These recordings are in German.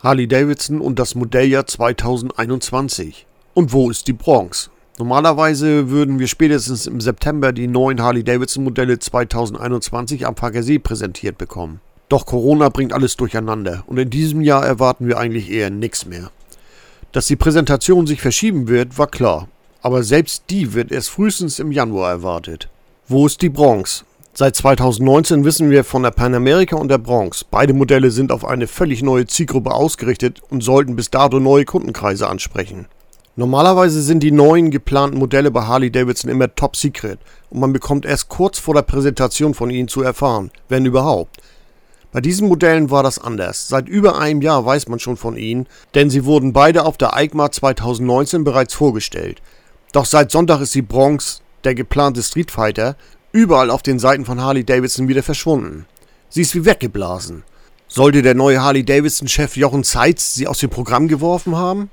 Harley Davidson und das Modelljahr 2021. Und wo ist die Bronx? Normalerweise würden wir spätestens im September die neuen Harley Davidson Modelle 2021 am Pfarrersee präsentiert bekommen. Doch Corona bringt alles durcheinander und in diesem Jahr erwarten wir eigentlich eher nichts mehr. Dass die Präsentation sich verschieben wird, war klar, aber selbst die wird erst frühestens im Januar erwartet. Wo ist die Bronx? Seit 2019 wissen wir von der Panamerika und der Bronx. Beide Modelle sind auf eine völlig neue Zielgruppe ausgerichtet und sollten bis dato neue Kundenkreise ansprechen. Normalerweise sind die neuen geplanten Modelle bei Harley Davidson immer top secret und man bekommt erst kurz vor der Präsentation von ihnen zu erfahren, wenn überhaupt. Bei diesen Modellen war das anders. Seit über einem Jahr weiß man schon von ihnen, denn sie wurden beide auf der EICMA 2019 bereits vorgestellt. Doch seit Sonntag ist die Bronx, der geplante Street Fighter, überall auf den Seiten von Harley Davidson wieder verschwunden. Sie ist wie weggeblasen. Sollte der neue Harley Davidson-Chef Jochen Zeitz sie aus dem Programm geworfen haben?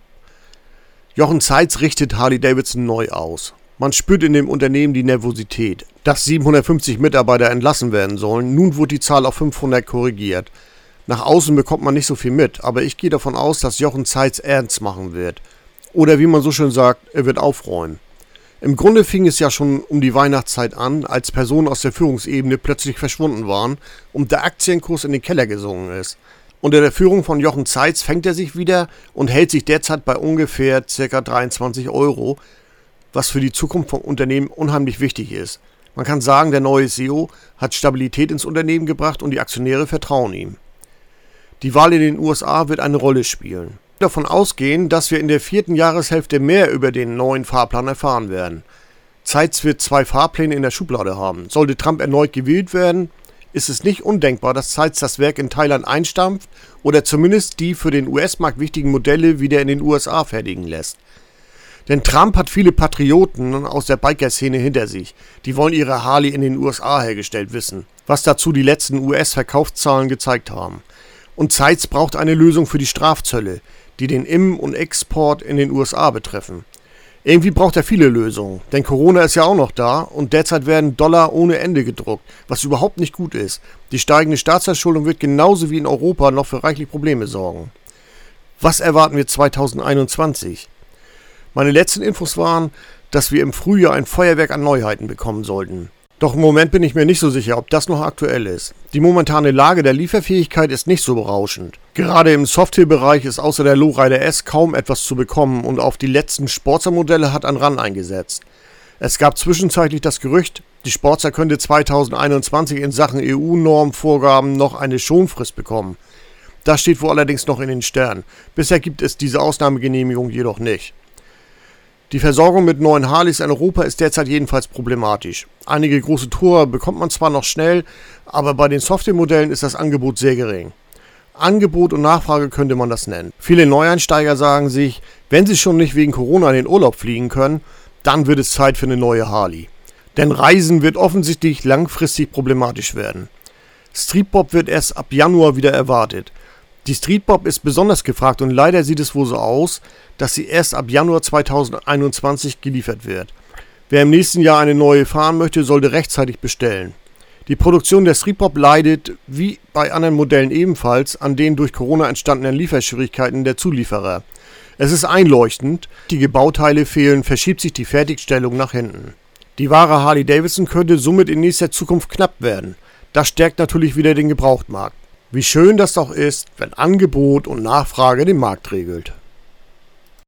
Jochen Zeitz richtet Harley Davidson neu aus. Man spürt in dem Unternehmen die Nervosität. Dass 750 Mitarbeiter entlassen werden sollen, nun wurde die Zahl auf 500 korrigiert. Nach außen bekommt man nicht so viel mit, aber ich gehe davon aus, dass Jochen Zeitz ernst machen wird. Oder wie man so schön sagt, er wird aufräumen. Im Grunde fing es ja schon um die Weihnachtszeit an, als Personen aus der Führungsebene plötzlich verschwunden waren und der Aktienkurs in den Keller gesungen ist. Unter der Führung von Jochen Zeitz fängt er sich wieder und hält sich derzeit bei ungefähr ca. 23 Euro, was für die Zukunft von Unternehmen unheimlich wichtig ist. Man kann sagen, der neue CEO hat Stabilität ins Unternehmen gebracht und die Aktionäre vertrauen ihm. Die Wahl in den USA wird eine Rolle spielen davon ausgehen, dass wir in der vierten Jahreshälfte mehr über den neuen Fahrplan erfahren werden. Zeitz wird zwei Fahrpläne in der Schublade haben. Sollte Trump erneut gewählt werden, ist es nicht undenkbar, dass Zeitz das Werk in Thailand einstampft oder zumindest die für den US-Markt wichtigen Modelle wieder in den USA fertigen lässt. Denn Trump hat viele Patrioten aus der Biker-Szene hinter sich. Die wollen ihre Harley in den USA hergestellt wissen, was dazu die letzten US-Verkaufszahlen gezeigt haben. Und Zeitz braucht eine Lösung für die Strafzölle die den Im- und Export in den USA betreffen. Irgendwie braucht er viele Lösungen, denn Corona ist ja auch noch da und derzeit werden Dollar ohne Ende gedruckt, was überhaupt nicht gut ist. Die steigende Staatsverschuldung wird genauso wie in Europa noch für reichlich Probleme sorgen. Was erwarten wir 2021? Meine letzten Infos waren, dass wir im Frühjahr ein Feuerwerk an Neuheiten bekommen sollten. Doch im Moment bin ich mir nicht so sicher, ob das noch aktuell ist. Die momentane Lage der Lieferfähigkeit ist nicht so berauschend. Gerade im Softwarebereich ist außer der Lowrider S kaum etwas zu bekommen und auf die letzten Sportster-Modelle hat ein RAN eingesetzt. Es gab zwischenzeitlich das Gerücht, die Sportster könnte 2021 in Sachen EU-Normvorgaben noch eine Schonfrist bekommen. Das steht wohl allerdings noch in den Sternen. Bisher gibt es diese Ausnahmegenehmigung jedoch nicht. Die Versorgung mit neuen Harleys in Europa ist derzeit jedenfalls problematisch. Einige große Tourer bekommt man zwar noch schnell, aber bei den Software-Modellen ist das Angebot sehr gering. Angebot und Nachfrage könnte man das nennen. Viele Neueinsteiger sagen sich, wenn sie schon nicht wegen Corona in den Urlaub fliegen können, dann wird es Zeit für eine neue Harley. Denn Reisen wird offensichtlich langfristig problematisch werden. Streetbob wird erst ab Januar wieder erwartet. Die Streetbob ist besonders gefragt und leider sieht es wohl so aus, dass sie erst ab Januar 2021 geliefert wird. Wer im nächsten Jahr eine neue fahren möchte, sollte rechtzeitig bestellen. Die Produktion der Streetbob leidet, wie bei anderen Modellen ebenfalls, an den durch Corona entstandenen Lieferschwierigkeiten der Zulieferer. Es ist einleuchtend, die Bauteile fehlen, verschiebt sich die Fertigstellung nach hinten. Die Ware Harley Davidson könnte somit in nächster Zukunft knapp werden. Das stärkt natürlich wieder den Gebrauchtmarkt. Wie schön das doch ist, wenn Angebot und Nachfrage den Markt regelt.